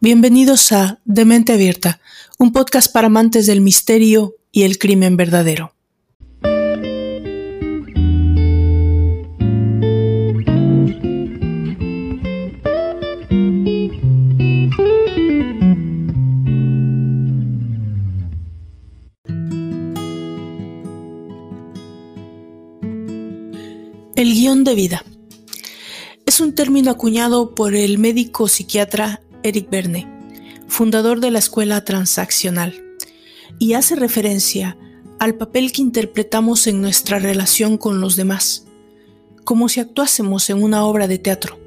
Bienvenidos a De Mente Abierta, un podcast para amantes del misterio y el crimen verdadero. El guion de vida un término acuñado por el médico psiquiatra Eric Berne, fundador de la escuela transaccional, y hace referencia al papel que interpretamos en nuestra relación con los demás, como si actuásemos en una obra de teatro.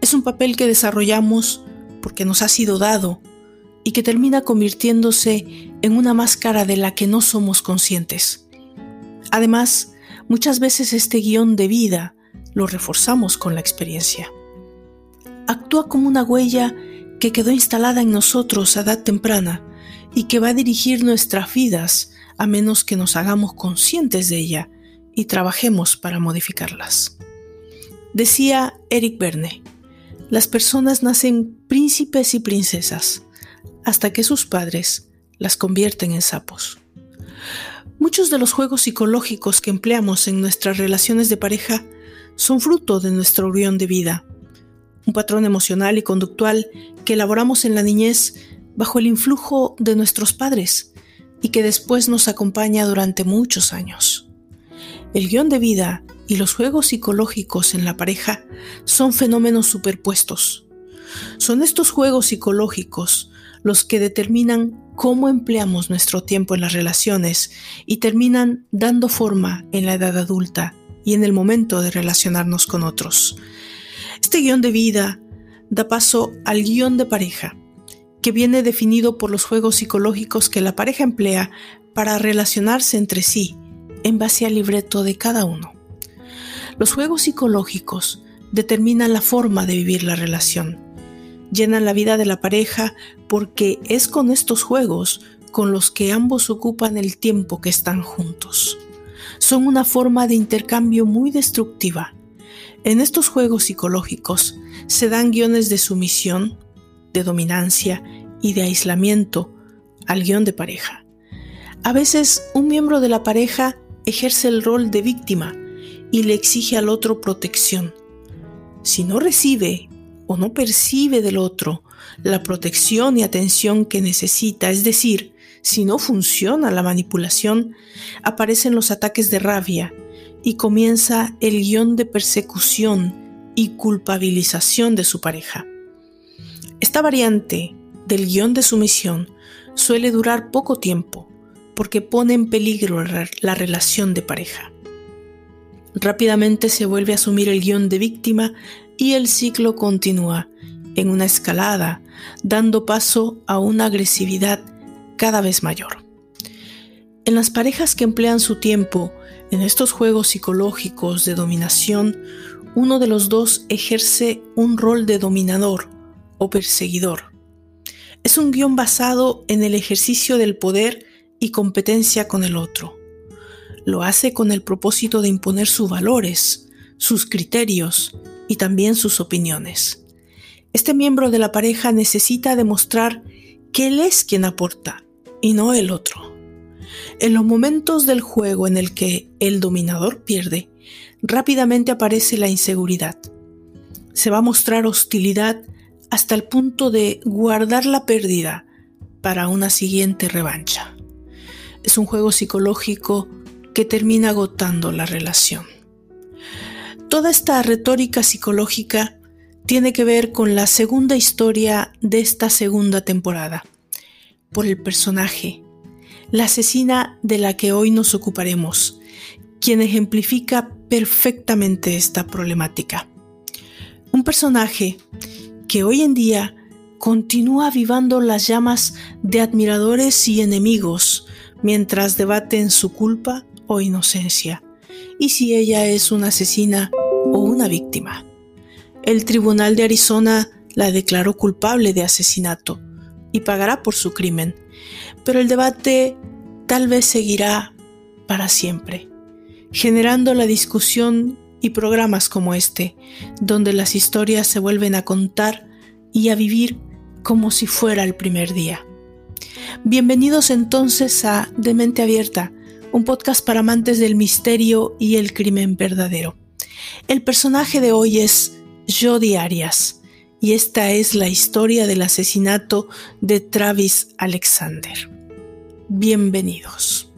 Es un papel que desarrollamos porque nos ha sido dado y que termina convirtiéndose en una máscara de la que no somos conscientes. Además, Muchas veces este guion de vida lo reforzamos con la experiencia. Actúa como una huella que quedó instalada en nosotros a edad temprana y que va a dirigir nuestras vidas a menos que nos hagamos conscientes de ella y trabajemos para modificarlas. Decía Eric Berne, las personas nacen príncipes y princesas hasta que sus padres las convierten en sapos. Muchos de los juegos psicológicos que empleamos en nuestras relaciones de pareja son fruto de nuestro unión de vida, un patrón emocional y conductual que elaboramos en la niñez bajo el influjo de nuestros padres y que después nos acompaña durante muchos años. El guion de vida y los juegos psicológicos en la pareja son fenómenos superpuestos. Son estos juegos psicológicos los que determinan cómo empleamos nuestro tiempo en las relaciones y terminan dando forma en la edad adulta y en el momento de relacionarnos con otros. Este guion de vida da paso al guion de pareja, que viene definido por los juegos psicológicos que la pareja emplea para relacionarse entre sí en base al libreto de cada uno. Los juegos psicológicos determinan la forma de vivir la relación llenan la vida de la pareja porque es con estos juegos con los que ambos ocupan el tiempo que están juntos. Son una forma de intercambio muy destructiva. En estos juegos psicológicos se dan guiones de sumisión, de dominancia y de aislamiento al guion de pareja. A veces un miembro de la pareja ejerce el rol de víctima y le exige al otro protección. Si no recibe o no percibe del otro la protección y atención que necesita, es decir, si no funciona la manipulación, aparecen los ataques de rabia y comienza el guion de persecución y culpabilización de su pareja. Esta variante del guion de sumisión suele durar poco tiempo porque pone en peligro la relación de pareja. Rápidamente se vuelve a asumir el guion de víctima y el ciclo continúa en una escalada, dando paso a una agresividad cada vez mayor. En las parejas que emplean su tiempo en estos juegos psicológicos de dominación, uno de los dos ejerce un rol de dominador o perseguidor. Es un guion basado en el ejercicio del poder y competencia con el otro. Lo hace con el propósito de imponer sus valores, sus criterios y también sus opiniones. Este miembro de la pareja necesita demostrar que él es quien aporta y no el otro. En los momentos del juego en el que el dominador pierde, rápidamente aparece la inseguridad. Se va a mostrar hostilidad hasta el punto de guardar la pérdida para una siguiente revancha. Es un juego psicológico que termina agotando la relación. Toda esta retórica psicológica tiene que ver con la segunda historia de esta segunda temporada, por el personaje, la asesina de la que hoy nos ocuparemos, quien ejemplifica perfectamente esta problemática. Un personaje que hoy en día continúa avivando las llamas de admiradores y enemigos mientras debaten su culpa o inocencia y si ella es una asesina o una víctima. El tribunal de Arizona la declaró culpable de asesinato y pagará por su crimen, pero el debate tal vez seguirá para siempre, generando la discusión y programas como este, donde las historias se vuelven a contar y a vivir como si fuera el primer día. Bienvenidos entonces a De Mente Abierta, un podcast para amantes del misterio y el crimen verdadero. El personaje de hoy es Jodi Arias y esta es la historia del asesinato de Travis Alexander. Bienvenidos.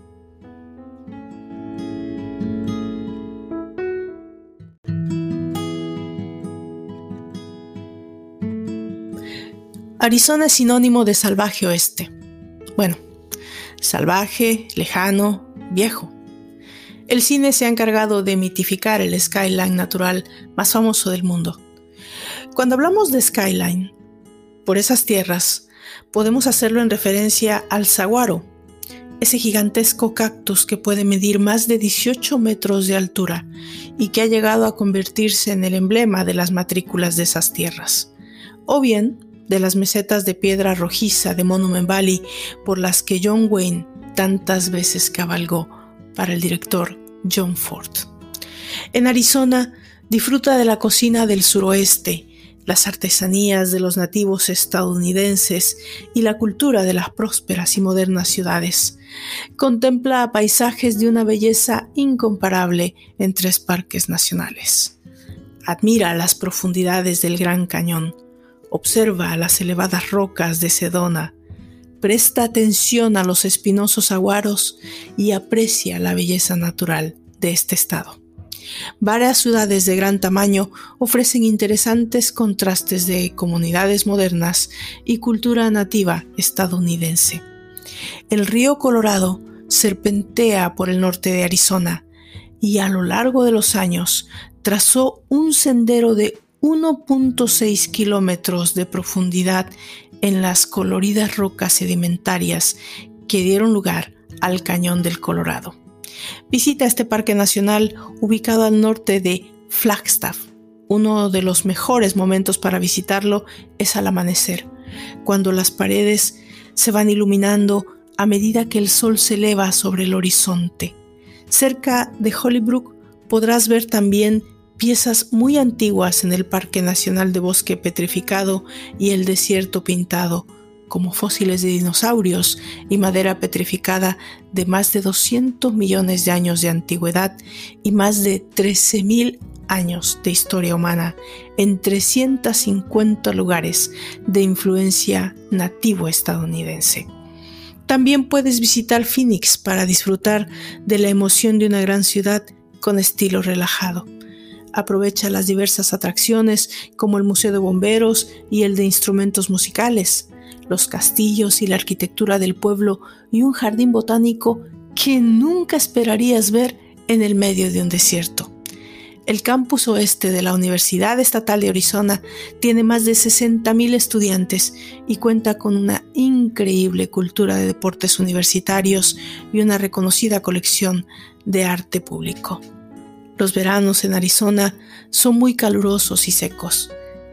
Arizona es sinónimo de salvaje oeste. Bueno, salvaje, lejano, viejo. El cine se ha encargado de mitificar el skyline natural más famoso del mundo. Cuando hablamos de skyline, por esas tierras, podemos hacerlo en referencia al saguaro, ese gigantesco cactus que puede medir más de 18 metros de altura y que ha llegado a convertirse en el emblema de las matrículas de esas tierras. O bien, de las mesetas de piedra rojiza de Monument Valley por las que John Wayne tantas veces cabalgó para el director John Ford. En Arizona disfruta de la cocina del suroeste, las artesanías de los nativos estadounidenses y la cultura de las prósperas y modernas ciudades. Contempla paisajes de una belleza incomparable en tres parques nacionales. Admira las profundidades del Gran Cañón, Observa las elevadas rocas de Sedona, presta atención a los espinosos aguaros y aprecia la belleza natural de este estado. Varias ciudades de gran tamaño ofrecen interesantes contrastes de comunidades modernas y cultura nativa estadounidense. El río Colorado serpentea por el norte de Arizona y a lo largo de los años trazó un sendero de 1.6 kilómetros de profundidad en las coloridas rocas sedimentarias que dieron lugar al Cañón del Colorado. Visita este parque nacional ubicado al norte de Flagstaff. Uno de los mejores momentos para visitarlo es al amanecer, cuando las paredes se van iluminando a medida que el sol se eleva sobre el horizonte. Cerca de Hollybrook podrás ver también piezas muy antiguas en el Parque Nacional de Bosque Petrificado y el Desierto Pintado, como fósiles de dinosaurios y madera petrificada de más de 200 millones de años de antigüedad y más de 13.000 años de historia humana en 350 lugares de influencia nativo estadounidense. También puedes visitar Phoenix para disfrutar de la emoción de una gran ciudad con estilo relajado aprovecha las diversas atracciones como el Museo de Bomberos y el de Instrumentos Musicales, los castillos y la arquitectura del pueblo y un jardín botánico que nunca esperarías ver en el medio de un desierto. El campus oeste de la Universidad Estatal de Arizona tiene más de 60.000 estudiantes y cuenta con una increíble cultura de deportes universitarios y una reconocida colección de arte público. Los veranos en Arizona son muy calurosos y secos.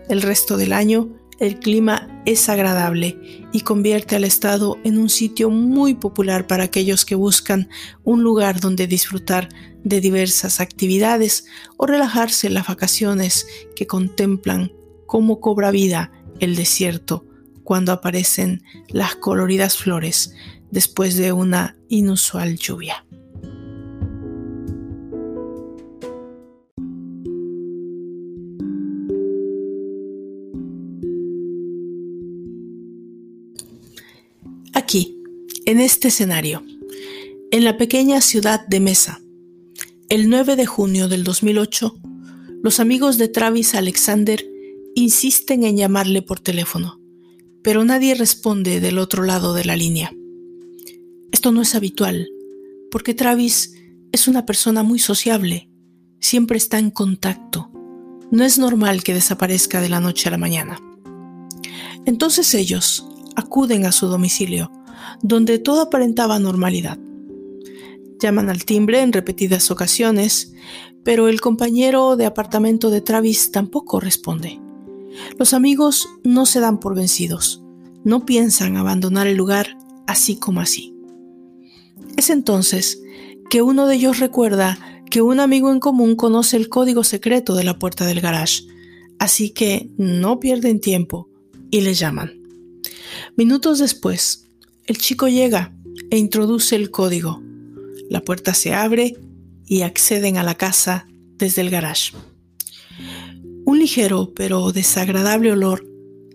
El resto del año el clima es agradable y convierte al estado en un sitio muy popular para aquellos que buscan un lugar donde disfrutar de diversas actividades o relajarse en las vacaciones que contemplan cómo cobra vida el desierto cuando aparecen las coloridas flores después de una inusual lluvia. Aquí, en este escenario, en la pequeña ciudad de Mesa, el 9 de junio del 2008, los amigos de Travis Alexander insisten en llamarle por teléfono, pero nadie responde del otro lado de la línea. Esto no es habitual, porque Travis es una persona muy sociable, siempre está en contacto. No es normal que desaparezca de la noche a la mañana. Entonces ellos, acuden a su domicilio, donde todo aparentaba normalidad. Llaman al timbre en repetidas ocasiones, pero el compañero de apartamento de Travis tampoco responde. Los amigos no se dan por vencidos, no piensan abandonar el lugar así como así. Es entonces que uno de ellos recuerda que un amigo en común conoce el código secreto de la puerta del garage, así que no pierden tiempo y le llaman. Minutos después, el chico llega e introduce el código. La puerta se abre y acceden a la casa desde el garage. Un ligero pero desagradable olor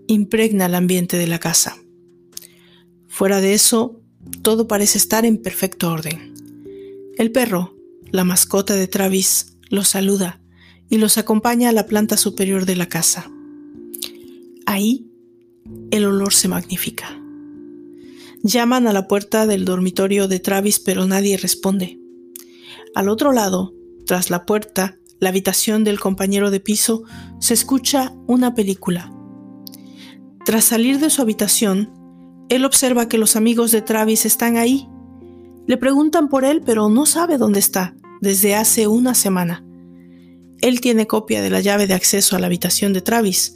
impregna el ambiente de la casa. Fuera de eso, todo parece estar en perfecto orden. El perro, la mascota de Travis, los saluda y los acompaña a la planta superior de la casa. Ahí, el olor se magnifica. Llaman a la puerta del dormitorio de Travis pero nadie responde. Al otro lado, tras la puerta, la habitación del compañero de piso, se escucha una película. Tras salir de su habitación, él observa que los amigos de Travis están ahí. Le preguntan por él, pero no sabe dónde está, desde hace una semana. Él tiene copia de la llave de acceso a la habitación de Travis,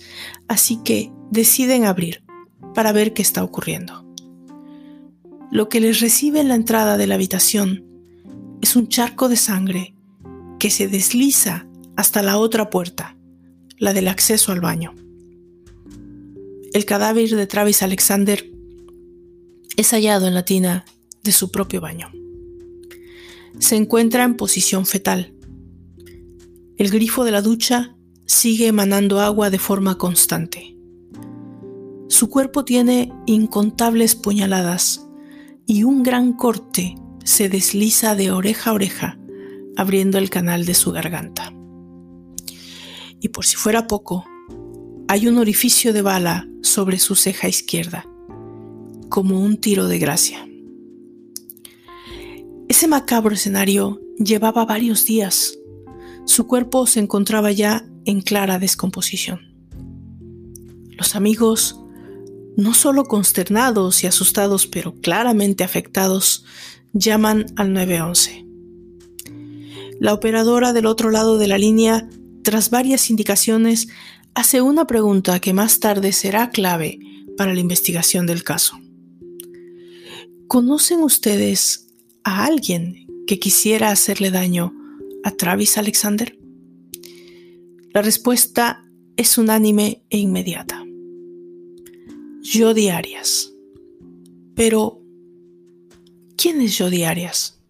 así que deciden abrir para ver qué está ocurriendo. Lo que les recibe en la entrada de la habitación es un charco de sangre que se desliza hasta la otra puerta, la del acceso al baño. El cadáver de Travis Alexander es hallado en la tina de su propio baño. Se encuentra en posición fetal. El grifo de la ducha sigue emanando agua de forma constante. Su cuerpo tiene incontables puñaladas y un gran corte se desliza de oreja a oreja, abriendo el canal de su garganta. Y por si fuera poco, hay un orificio de bala sobre su ceja izquierda como un tiro de gracia. Ese macabro escenario llevaba varios días. Su cuerpo se encontraba ya en clara descomposición. Los amigos, no solo consternados y asustados, pero claramente afectados, llaman al 911. La operadora del otro lado de la línea, tras varias indicaciones, hace una pregunta que más tarde será clave para la investigación del caso. ¿Conocen ustedes a alguien que quisiera hacerle daño a Travis Alexander? La respuesta es unánime e inmediata. Jodi Arias. Pero, ¿quién es Jodi Arias?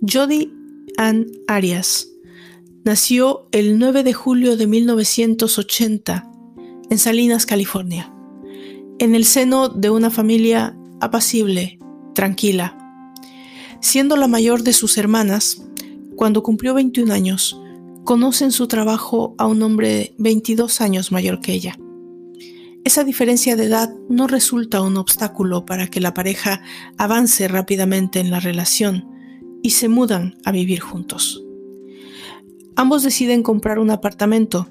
Jodi Ann Arias nació el 9 de julio de 1980 en Salinas, California, en el seno de una familia apacible, tranquila. Siendo la mayor de sus hermanas, cuando cumplió 21 años, conoce en su trabajo a un hombre 22 años mayor que ella. Esa diferencia de edad no resulta un obstáculo para que la pareja avance rápidamente en la relación y se mudan a vivir juntos. Ambos deciden comprar un apartamento,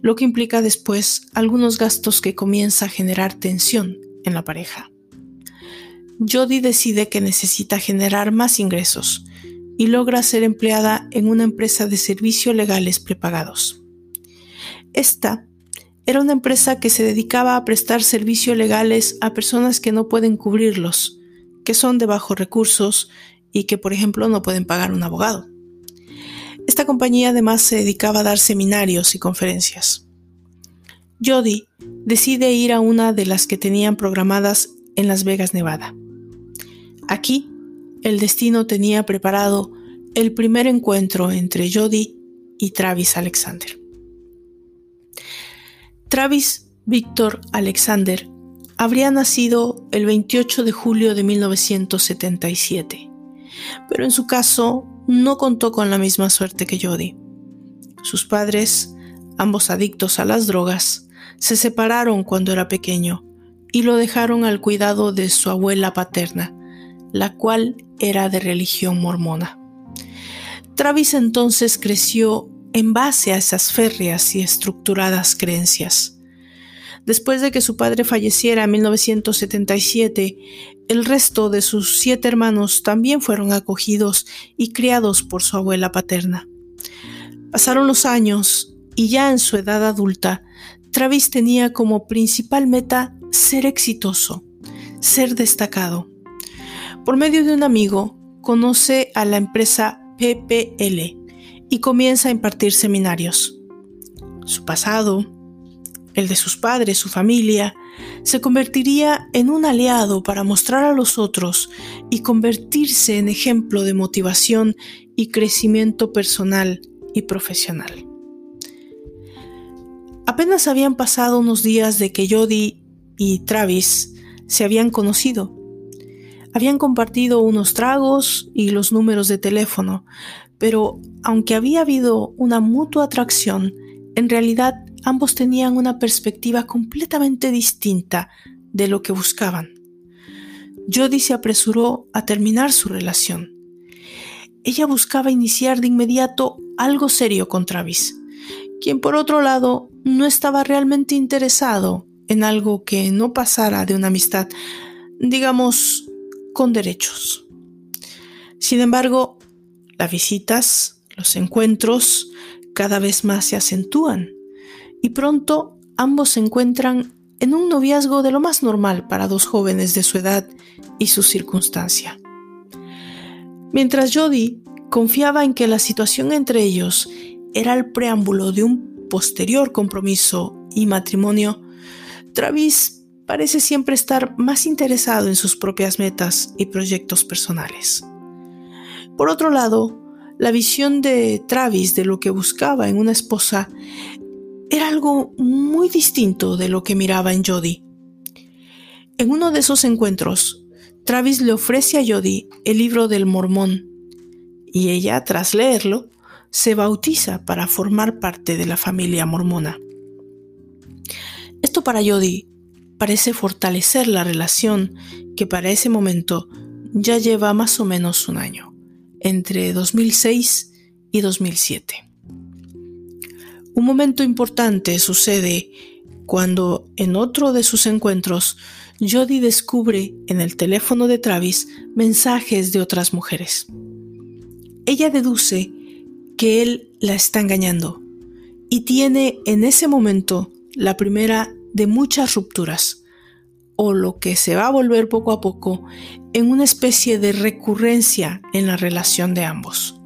lo que implica después algunos gastos que comienza a generar tensión en la pareja. Jody decide que necesita generar más ingresos y logra ser empleada en una empresa de servicios legales prepagados. Esta era una empresa que se dedicaba a prestar servicios legales a personas que no pueden cubrirlos, que son de bajos recursos y que, por ejemplo, no pueden pagar un abogado. Esta compañía además se dedicaba a dar seminarios y conferencias. Jody decide ir a una de las que tenían programadas en Las Vegas, Nevada. Aquí, el destino tenía preparado el primer encuentro entre Jody y Travis Alexander. Travis Victor Alexander habría nacido el 28 de julio de 1977, pero en su caso no contó con la misma suerte que Jody. Sus padres, ambos adictos a las drogas, se separaron cuando era pequeño y lo dejaron al cuidado de su abuela paterna, la cual era de religión mormona. Travis entonces creció en base a esas férreas y estructuradas creencias. Después de que su padre falleciera en 1977, el resto de sus siete hermanos también fueron acogidos y criados por su abuela paterna. Pasaron los años y ya en su edad adulta, Travis tenía como principal meta ser exitoso, ser destacado. Por medio de un amigo, conoce a la empresa PPL y comienza a impartir seminarios. Su pasado, el de sus padres, su familia, se convertiría en un aliado para mostrar a los otros y convertirse en ejemplo de motivación y crecimiento personal y profesional. Apenas habían pasado unos días de que Jody y Travis se habían conocido. Habían compartido unos tragos y los números de teléfono, pero aunque había habido una mutua atracción, en realidad ambos tenían una perspectiva completamente distinta de lo que buscaban. Jody se apresuró a terminar su relación. Ella buscaba iniciar de inmediato algo serio con Travis, quien por otro lado no estaba realmente interesado en algo que no pasara de una amistad, digamos, con derechos. Sin embargo, las visitas, los encuentros, cada vez más se acentúan y pronto ambos se encuentran en un noviazgo de lo más normal para dos jóvenes de su edad y su circunstancia. Mientras Jody confiaba en que la situación entre ellos era el preámbulo de un posterior compromiso y matrimonio, Travis parece siempre estar más interesado en sus propias metas y proyectos personales. Por otro lado, la visión de Travis de lo que buscaba en una esposa era algo muy distinto de lo que miraba en Jody. En uno de esos encuentros, Travis le ofrece a Jody el libro del Mormón y ella, tras leerlo, se bautiza para formar parte de la familia mormona. Esto para Jody parece fortalecer la relación que para ese momento ya lleva más o menos un año, entre 2006 y 2007. Un momento importante sucede cuando en otro de sus encuentros Jody descubre en el teléfono de Travis mensajes de otras mujeres. Ella deduce que él la está engañando y tiene en ese momento la primera de muchas rupturas, o lo que se va a volver poco a poco en una especie de recurrencia en la relación de ambos.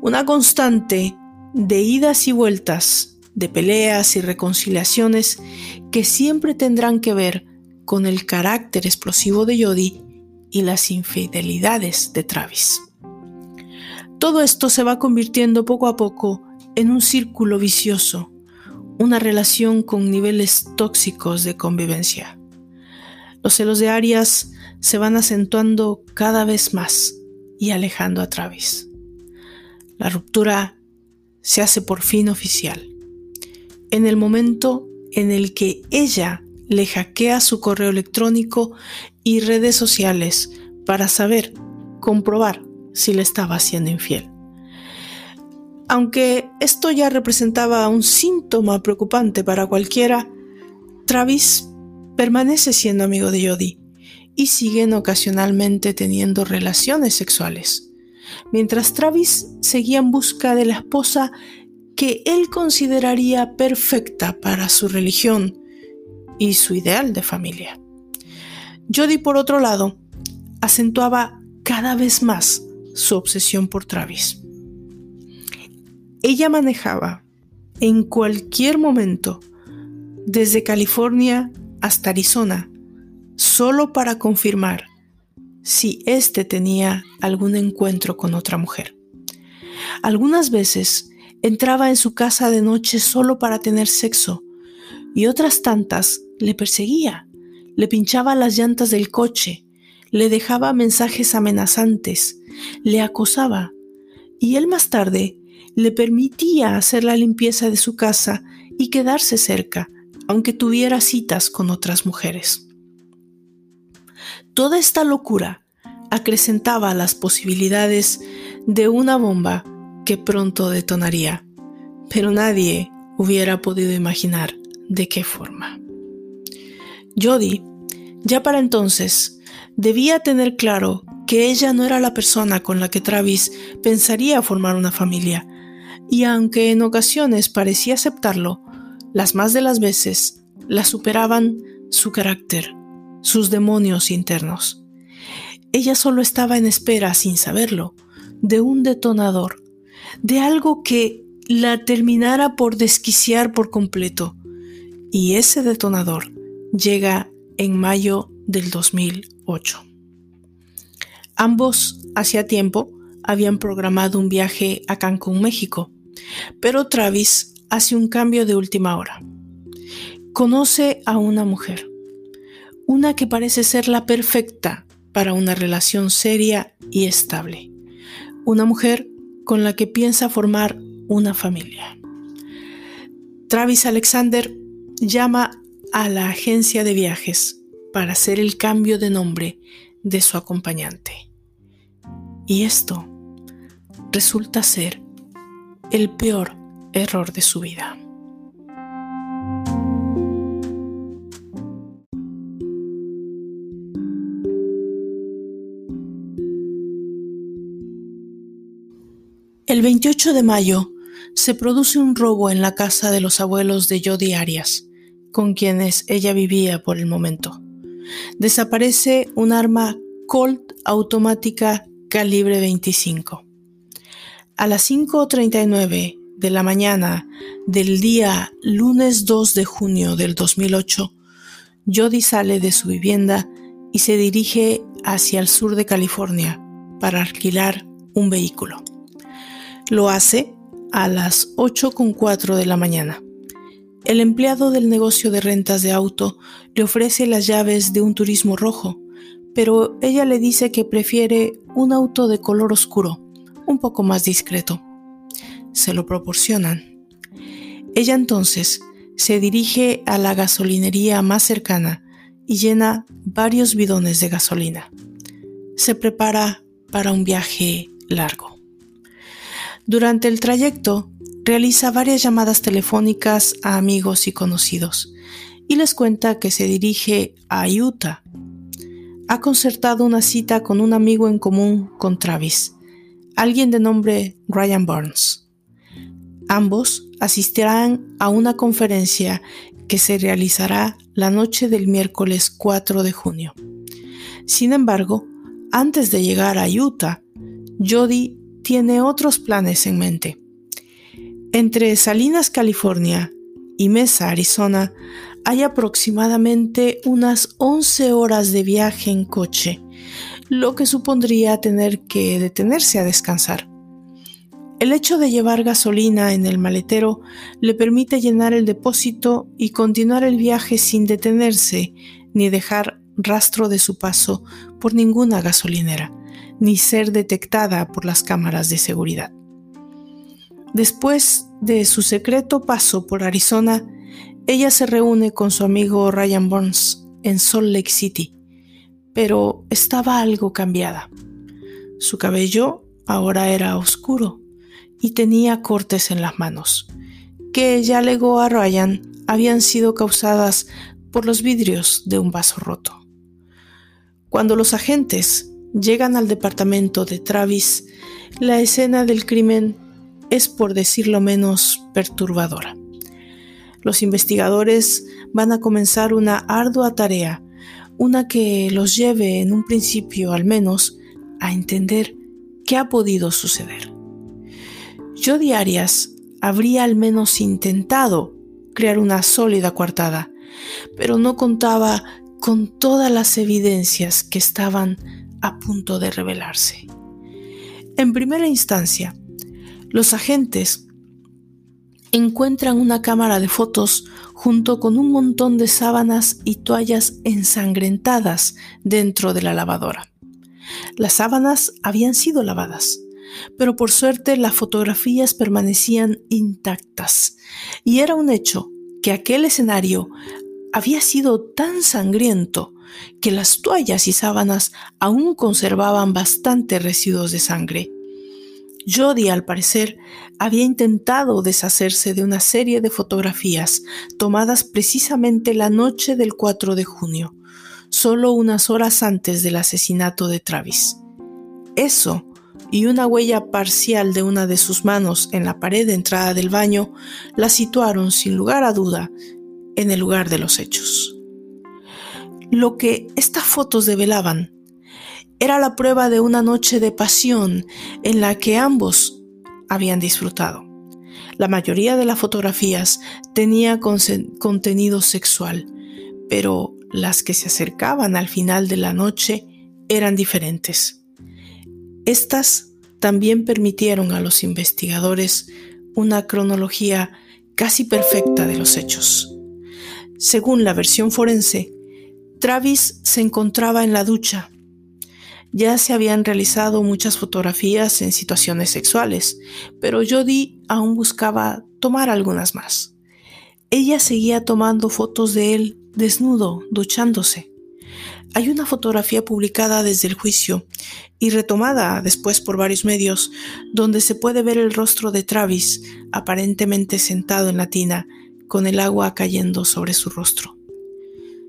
Una constante de idas y vueltas, de peleas y reconciliaciones que siempre tendrán que ver con el carácter explosivo de Jody y las infidelidades de Travis. Todo esto se va convirtiendo poco a poco en un círculo vicioso, una relación con niveles tóxicos de convivencia. Los celos de Arias se van acentuando cada vez más y alejando a Travis. La ruptura se hace por fin oficial. En el momento en el que ella le hackea su correo electrónico y redes sociales para saber, comprobar si le estaba siendo infiel. Aunque esto ya representaba un síntoma preocupante para cualquiera, Travis permanece siendo amigo de Jody y siguen ocasionalmente teniendo relaciones sexuales mientras Travis seguía en busca de la esposa que él consideraría perfecta para su religión y su ideal de familia. Jody, por otro lado, acentuaba cada vez más su obsesión por Travis. Ella manejaba en cualquier momento, desde California hasta Arizona, solo para confirmar si éste tenía algún encuentro con otra mujer. Algunas veces entraba en su casa de noche solo para tener sexo y otras tantas le perseguía, le pinchaba las llantas del coche, le dejaba mensajes amenazantes, le acosaba y él más tarde le permitía hacer la limpieza de su casa y quedarse cerca, aunque tuviera citas con otras mujeres. Toda esta locura acrecentaba las posibilidades de una bomba que pronto detonaría, pero nadie hubiera podido imaginar de qué forma. Jody, ya para entonces, debía tener claro que ella no era la persona con la que Travis pensaría formar una familia, y aunque en ocasiones parecía aceptarlo, las más de las veces la superaban su carácter, sus demonios internos. Ella solo estaba en espera sin saberlo, de un detonador, de algo que la terminara por desquiciar por completo. Y ese detonador llega en mayo del 2008. Ambos, hacía tiempo, habían programado un viaje a Cancún, México, pero Travis hace un cambio de última hora. Conoce a una mujer, una que parece ser la perfecta para una relación seria y estable, una mujer con la que piensa formar una familia. Travis Alexander llama a la agencia de viajes para hacer el cambio de nombre de su acompañante. Y esto resulta ser el peor error de su vida. El 28 de mayo se produce un robo en la casa de los abuelos de Jodi Arias, con quienes ella vivía por el momento. Desaparece un arma Colt automática calibre 25. A las 5.39 de la mañana del día lunes 2 de junio del 2008, Jody sale de su vivienda y se dirige hacia el sur de California para alquilar un vehículo. Lo hace a las 8.4 de la mañana. El empleado del negocio de rentas de auto le ofrece las llaves de un turismo rojo pero ella le dice que prefiere un auto de color oscuro, un poco más discreto. Se lo proporcionan. Ella entonces se dirige a la gasolinería más cercana y llena varios bidones de gasolina. Se prepara para un viaje largo. Durante el trayecto, realiza varias llamadas telefónicas a amigos y conocidos y les cuenta que se dirige a Utah ha concertado una cita con un amigo en común con Travis, alguien de nombre Ryan Burns. Ambos asistirán a una conferencia que se realizará la noche del miércoles 4 de junio. Sin embargo, antes de llegar a Utah, Jody tiene otros planes en mente. Entre Salinas, California y Mesa, Arizona, hay aproximadamente unas 11 horas de viaje en coche, lo que supondría tener que detenerse a descansar. El hecho de llevar gasolina en el maletero le permite llenar el depósito y continuar el viaje sin detenerse ni dejar rastro de su paso por ninguna gasolinera, ni ser detectada por las cámaras de seguridad. Después de su secreto paso por Arizona, ella se reúne con su amigo Ryan Burns en Salt Lake City, pero estaba algo cambiada. Su cabello ahora era oscuro y tenía cortes en las manos, que ella alegó a Ryan habían sido causadas por los vidrios de un vaso roto. Cuando los agentes llegan al departamento de Travis, la escena del crimen es, por decirlo menos, perturbadora los investigadores van a comenzar una ardua tarea, una que los lleve en un principio al menos a entender qué ha podido suceder. Jody Arias habría al menos intentado crear una sólida coartada, pero no contaba con todas las evidencias que estaban a punto de revelarse. En primera instancia, los agentes encuentran una cámara de fotos junto con un montón de sábanas y toallas ensangrentadas dentro de la lavadora. Las sábanas habían sido lavadas, pero por suerte las fotografías permanecían intactas y era un hecho que aquel escenario había sido tan sangriento que las toallas y sábanas aún conservaban bastantes residuos de sangre Jody, al parecer, había intentado deshacerse de una serie de fotografías tomadas precisamente la noche del 4 de junio, solo unas horas antes del asesinato de Travis. Eso y una huella parcial de una de sus manos en la pared de entrada del baño la situaron sin lugar a duda en el lugar de los hechos. Lo que estas fotos develaban era la prueba de una noche de pasión en la que ambos habían disfrutado. La mayoría de las fotografías tenía contenido sexual, pero las que se acercaban al final de la noche eran diferentes. Estas también permitieron a los investigadores una cronología casi perfecta de los hechos. Según la versión forense, Travis se encontraba en la ducha. Ya se habían realizado muchas fotografías en situaciones sexuales, pero Jody aún buscaba tomar algunas más. Ella seguía tomando fotos de él desnudo, duchándose. Hay una fotografía publicada desde el juicio y retomada después por varios medios, donde se puede ver el rostro de Travis aparentemente sentado en la tina, con el agua cayendo sobre su rostro.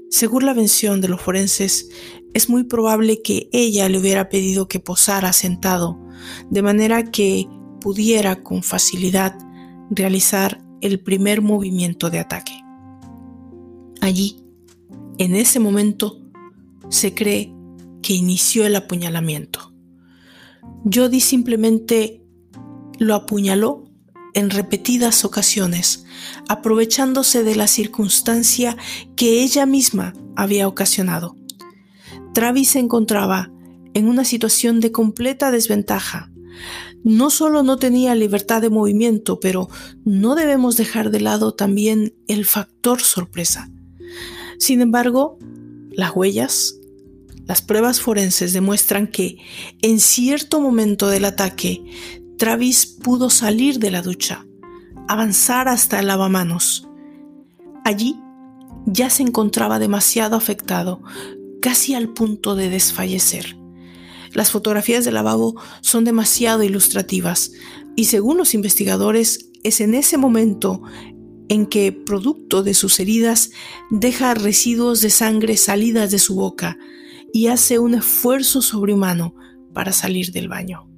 Según la versión de los forenses, es muy probable que ella le hubiera pedido que posara sentado, de manera que pudiera con facilidad realizar el primer movimiento de ataque. Allí, en ese momento, se cree que inició el apuñalamiento. Jody simplemente lo apuñaló en repetidas ocasiones, aprovechándose de la circunstancia que ella misma había ocasionado. Travis se encontraba en una situación de completa desventaja. No solo no tenía libertad de movimiento, pero no debemos dejar de lado también el factor sorpresa. Sin embargo, las huellas, las pruebas forenses demuestran que en cierto momento del ataque, Travis pudo salir de la ducha, avanzar hasta el lavamanos. Allí ya se encontraba demasiado afectado, casi al punto de desfallecer. Las fotografías del lavabo son demasiado ilustrativas y según los investigadores es en ese momento en que, producto de sus heridas, deja residuos de sangre salidas de su boca y hace un esfuerzo sobrehumano para salir del baño.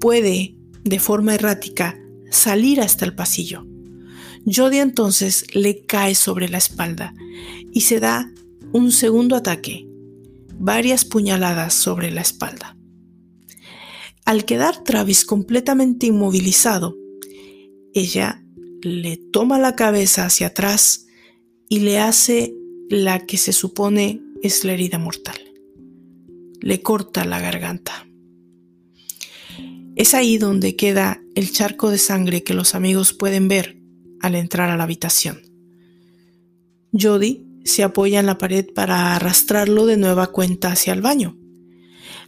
Puede, de forma errática, salir hasta el pasillo. Jody entonces le cae sobre la espalda y se da un segundo ataque, varias puñaladas sobre la espalda. Al quedar Travis completamente inmovilizado, ella le toma la cabeza hacia atrás y le hace la que se supone es la herida mortal. Le corta la garganta. Es ahí donde queda el charco de sangre que los amigos pueden ver al entrar a la habitación. Jody se apoya en la pared para arrastrarlo de nueva cuenta hacia el baño.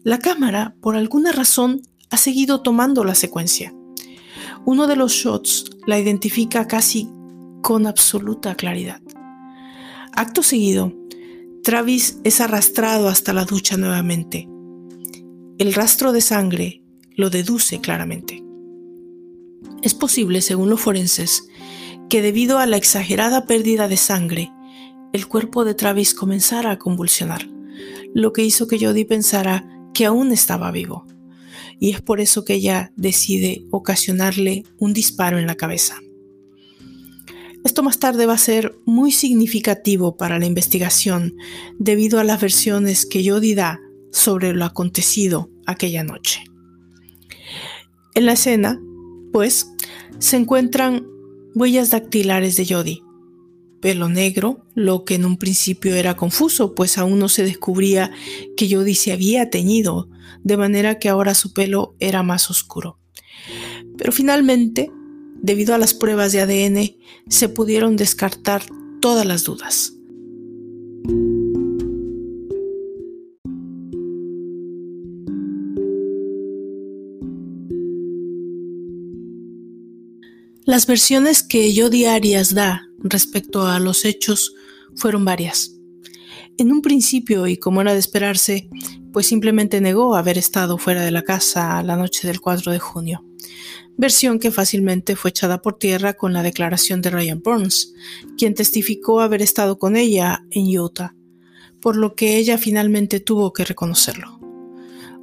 La cámara, por alguna razón, ha seguido tomando la secuencia. Uno de los shots la identifica casi con absoluta claridad. Acto seguido, Travis es arrastrado hasta la ducha nuevamente. El rastro de sangre lo deduce claramente. Es posible, según los forenses, que debido a la exagerada pérdida de sangre, el cuerpo de Travis comenzara a convulsionar, lo que hizo que Jody pensara que aún estaba vivo y es por eso que ella decide ocasionarle un disparo en la cabeza. Esto más tarde va a ser muy significativo para la investigación debido a las versiones que Jody da sobre lo acontecido aquella noche. En la escena, pues, se encuentran huellas dactilares de Jody, pelo negro, lo que en un principio era confuso, pues aún no se descubría que Jody se había teñido, de manera que ahora su pelo era más oscuro. Pero finalmente, debido a las pruebas de ADN, se pudieron descartar todas las dudas. Las versiones que Jody Arias da respecto a los hechos fueron varias. En un principio, y como era de esperarse, pues simplemente negó haber estado fuera de la casa la noche del 4 de junio, versión que fácilmente fue echada por tierra con la declaración de Ryan Burns, quien testificó haber estado con ella en Utah, por lo que ella finalmente tuvo que reconocerlo.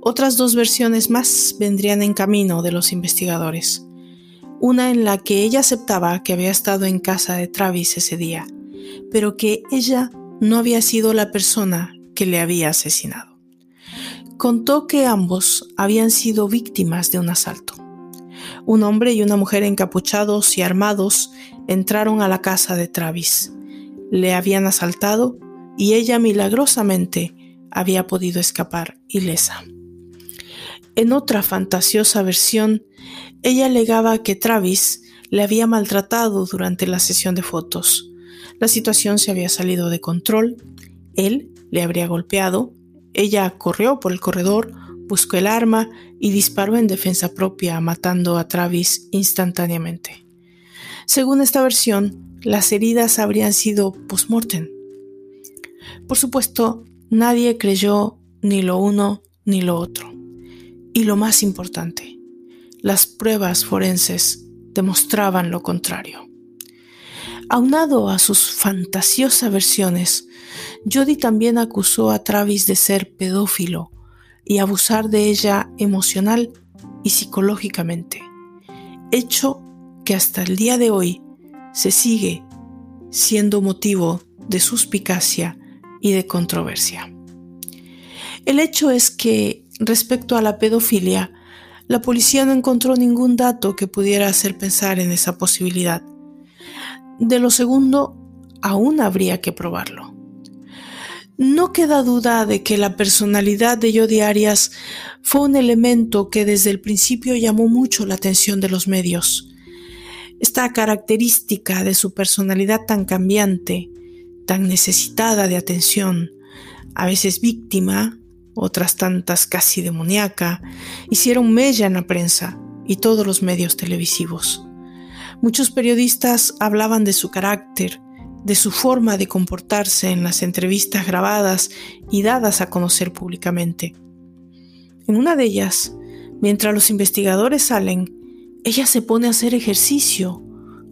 Otras dos versiones más vendrían en camino de los investigadores una en la que ella aceptaba que había estado en casa de Travis ese día, pero que ella no había sido la persona que le había asesinado. contó que ambos habían sido víctimas de un asalto. Un hombre y una mujer encapuchados y armados entraron a la casa de Travis. Le habían asaltado y ella milagrosamente había podido escapar ilesa. En otra fantasiosa versión, ella alegaba que Travis le había maltratado durante la sesión de fotos. La situación se había salido de control, él le habría golpeado, ella corrió por el corredor, buscó el arma y disparó en defensa propia, matando a Travis instantáneamente. Según esta versión, las heridas habrían sido post-mortem. Por supuesto, nadie creyó ni lo uno ni lo otro. Y lo más importante, las pruebas forenses demostraban lo contrario. Aunado a sus fantasiosas versiones, Jody también acusó a Travis de ser pedófilo y abusar de ella emocional y psicológicamente, hecho que hasta el día de hoy se sigue siendo motivo de suspicacia y de controversia. El hecho es que, respecto a la pedofilia, la policía no encontró ningún dato que pudiera hacer pensar en esa posibilidad. De lo segundo, aún habría que probarlo. No queda duda de que la personalidad de Jodi Arias fue un elemento que desde el principio llamó mucho la atención de los medios. Esta característica de su personalidad tan cambiante, tan necesitada de atención, a veces víctima, otras tantas casi demoníaca, hicieron mella en la prensa y todos los medios televisivos. Muchos periodistas hablaban de su carácter, de su forma de comportarse en las entrevistas grabadas y dadas a conocer públicamente. En una de ellas, mientras los investigadores salen, ella se pone a hacer ejercicio,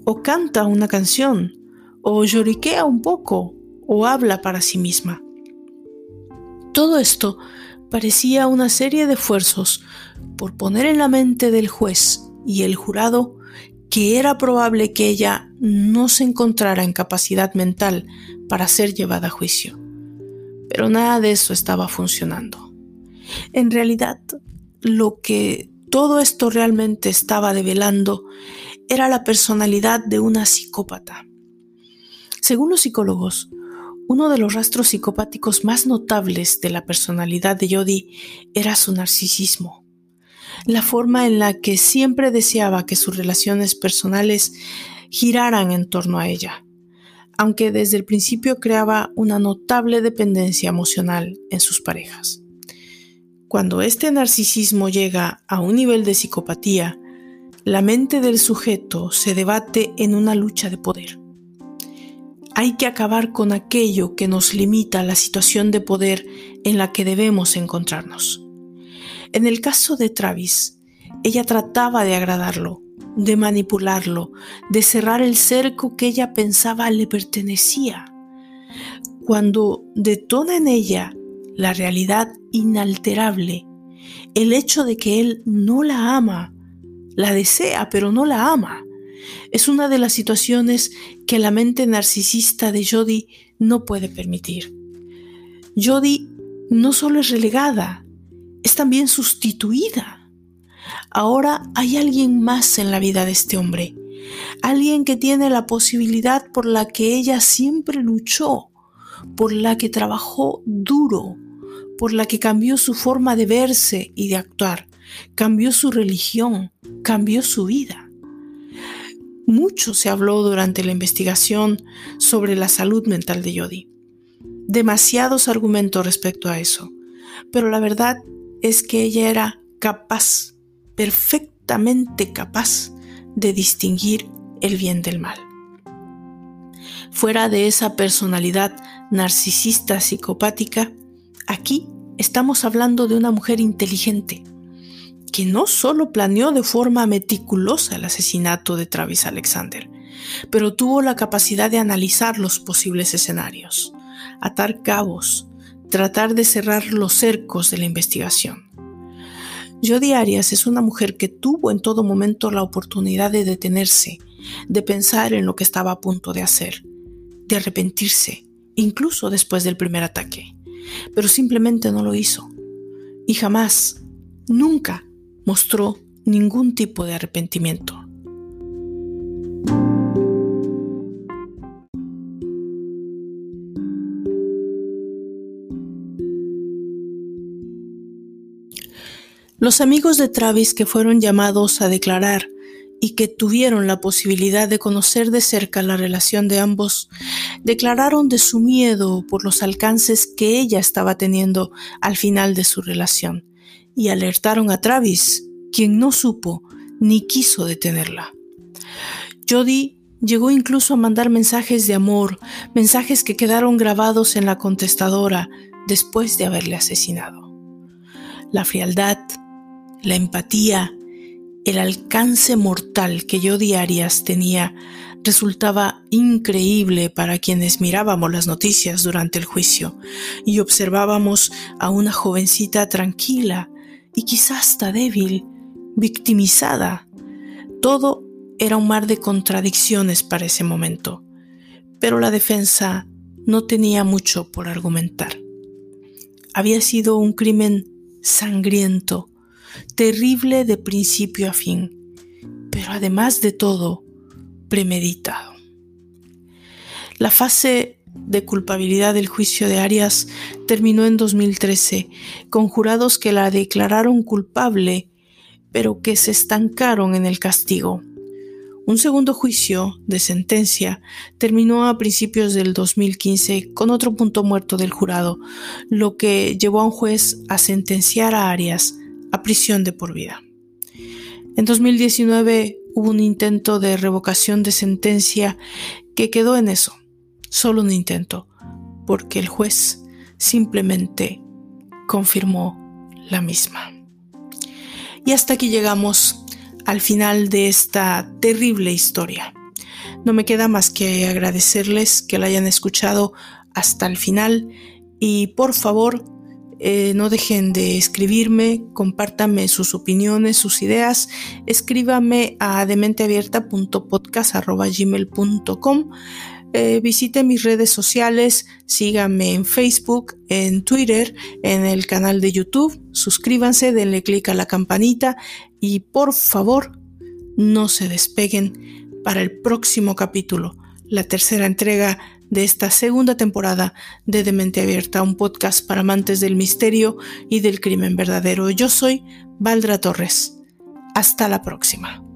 o canta una canción, o lloriquea un poco, o habla para sí misma. Todo esto parecía una serie de esfuerzos por poner en la mente del juez y el jurado que era probable que ella no se encontrara en capacidad mental para ser llevada a juicio. Pero nada de eso estaba funcionando. En realidad, lo que todo esto realmente estaba develando era la personalidad de una psicópata. Según los psicólogos, uno de los rastros psicopáticos más notables de la personalidad de Jodie era su narcisismo, la forma en la que siempre deseaba que sus relaciones personales giraran en torno a ella, aunque desde el principio creaba una notable dependencia emocional en sus parejas. Cuando este narcisismo llega a un nivel de psicopatía, la mente del sujeto se debate en una lucha de poder hay que acabar con aquello que nos limita a la situación de poder en la que debemos encontrarnos. En el caso de Travis, ella trataba de agradarlo, de manipularlo, de cerrar el cerco que ella pensaba le pertenecía. Cuando detona en ella la realidad inalterable, el hecho de que él no la ama, la desea pero no la ama, es una de las situaciones que la mente narcisista de Jody no puede permitir. Jody no solo es relegada, es también sustituida. Ahora hay alguien más en la vida de este hombre, alguien que tiene la posibilidad por la que ella siempre luchó, por la que trabajó duro, por la que cambió su forma de verse y de actuar, cambió su religión, cambió su vida. Mucho se habló durante la investigación sobre la salud mental de Jody. Demasiados argumentos respecto a eso, pero la verdad es que ella era capaz, perfectamente capaz, de distinguir el bien del mal. Fuera de esa personalidad narcisista psicopática, aquí estamos hablando de una mujer inteligente, que no solo planeó de forma meticulosa el asesinato de Travis Alexander, pero tuvo la capacidad de analizar los posibles escenarios, atar cabos, tratar de cerrar los cercos de la investigación. Jodi Arias es una mujer que tuvo en todo momento la oportunidad de detenerse, de pensar en lo que estaba a punto de hacer, de arrepentirse, incluso después del primer ataque, pero simplemente no lo hizo y jamás, nunca mostró ningún tipo de arrepentimiento. Los amigos de Travis que fueron llamados a declarar y que tuvieron la posibilidad de conocer de cerca la relación de ambos, declararon de su miedo por los alcances que ella estaba teniendo al final de su relación y alertaron a Travis, quien no supo ni quiso detenerla. Jody llegó incluso a mandar mensajes de amor, mensajes que quedaron grabados en la contestadora después de haberle asesinado. La frialdad, la empatía, el alcance mortal que yo diarias tenía resultaba increíble para quienes mirábamos las noticias durante el juicio y observábamos a una jovencita tranquila y quizás hasta débil, victimizada. Todo era un mar de contradicciones para ese momento, pero la defensa no tenía mucho por argumentar. Había sido un crimen sangriento, terrible de principio a fin, pero además de todo, premeditado. La fase de culpabilidad del juicio de Arias terminó en 2013, con jurados que la declararon culpable, pero que se estancaron en el castigo. Un segundo juicio de sentencia terminó a principios del 2015 con otro punto muerto del jurado, lo que llevó a un juez a sentenciar a Arias prisión de por vida. En 2019 hubo un intento de revocación de sentencia que quedó en eso, solo un intento, porque el juez simplemente confirmó la misma. Y hasta aquí llegamos al final de esta terrible historia. No me queda más que agradecerles que la hayan escuchado hasta el final y por favor eh, no dejen de escribirme, compártanme sus opiniones, sus ideas, escríbame a dementeabierta.podcast.gmail.com eh, visite mis redes sociales, síganme en Facebook, en Twitter, en el canal de YouTube, suscríbanse, denle clic a la campanita y por favor no se despeguen para el próximo capítulo, la tercera entrega de esta segunda temporada de Demente Abierta, un podcast para amantes del misterio y del crimen verdadero. Yo soy Valdra Torres. Hasta la próxima.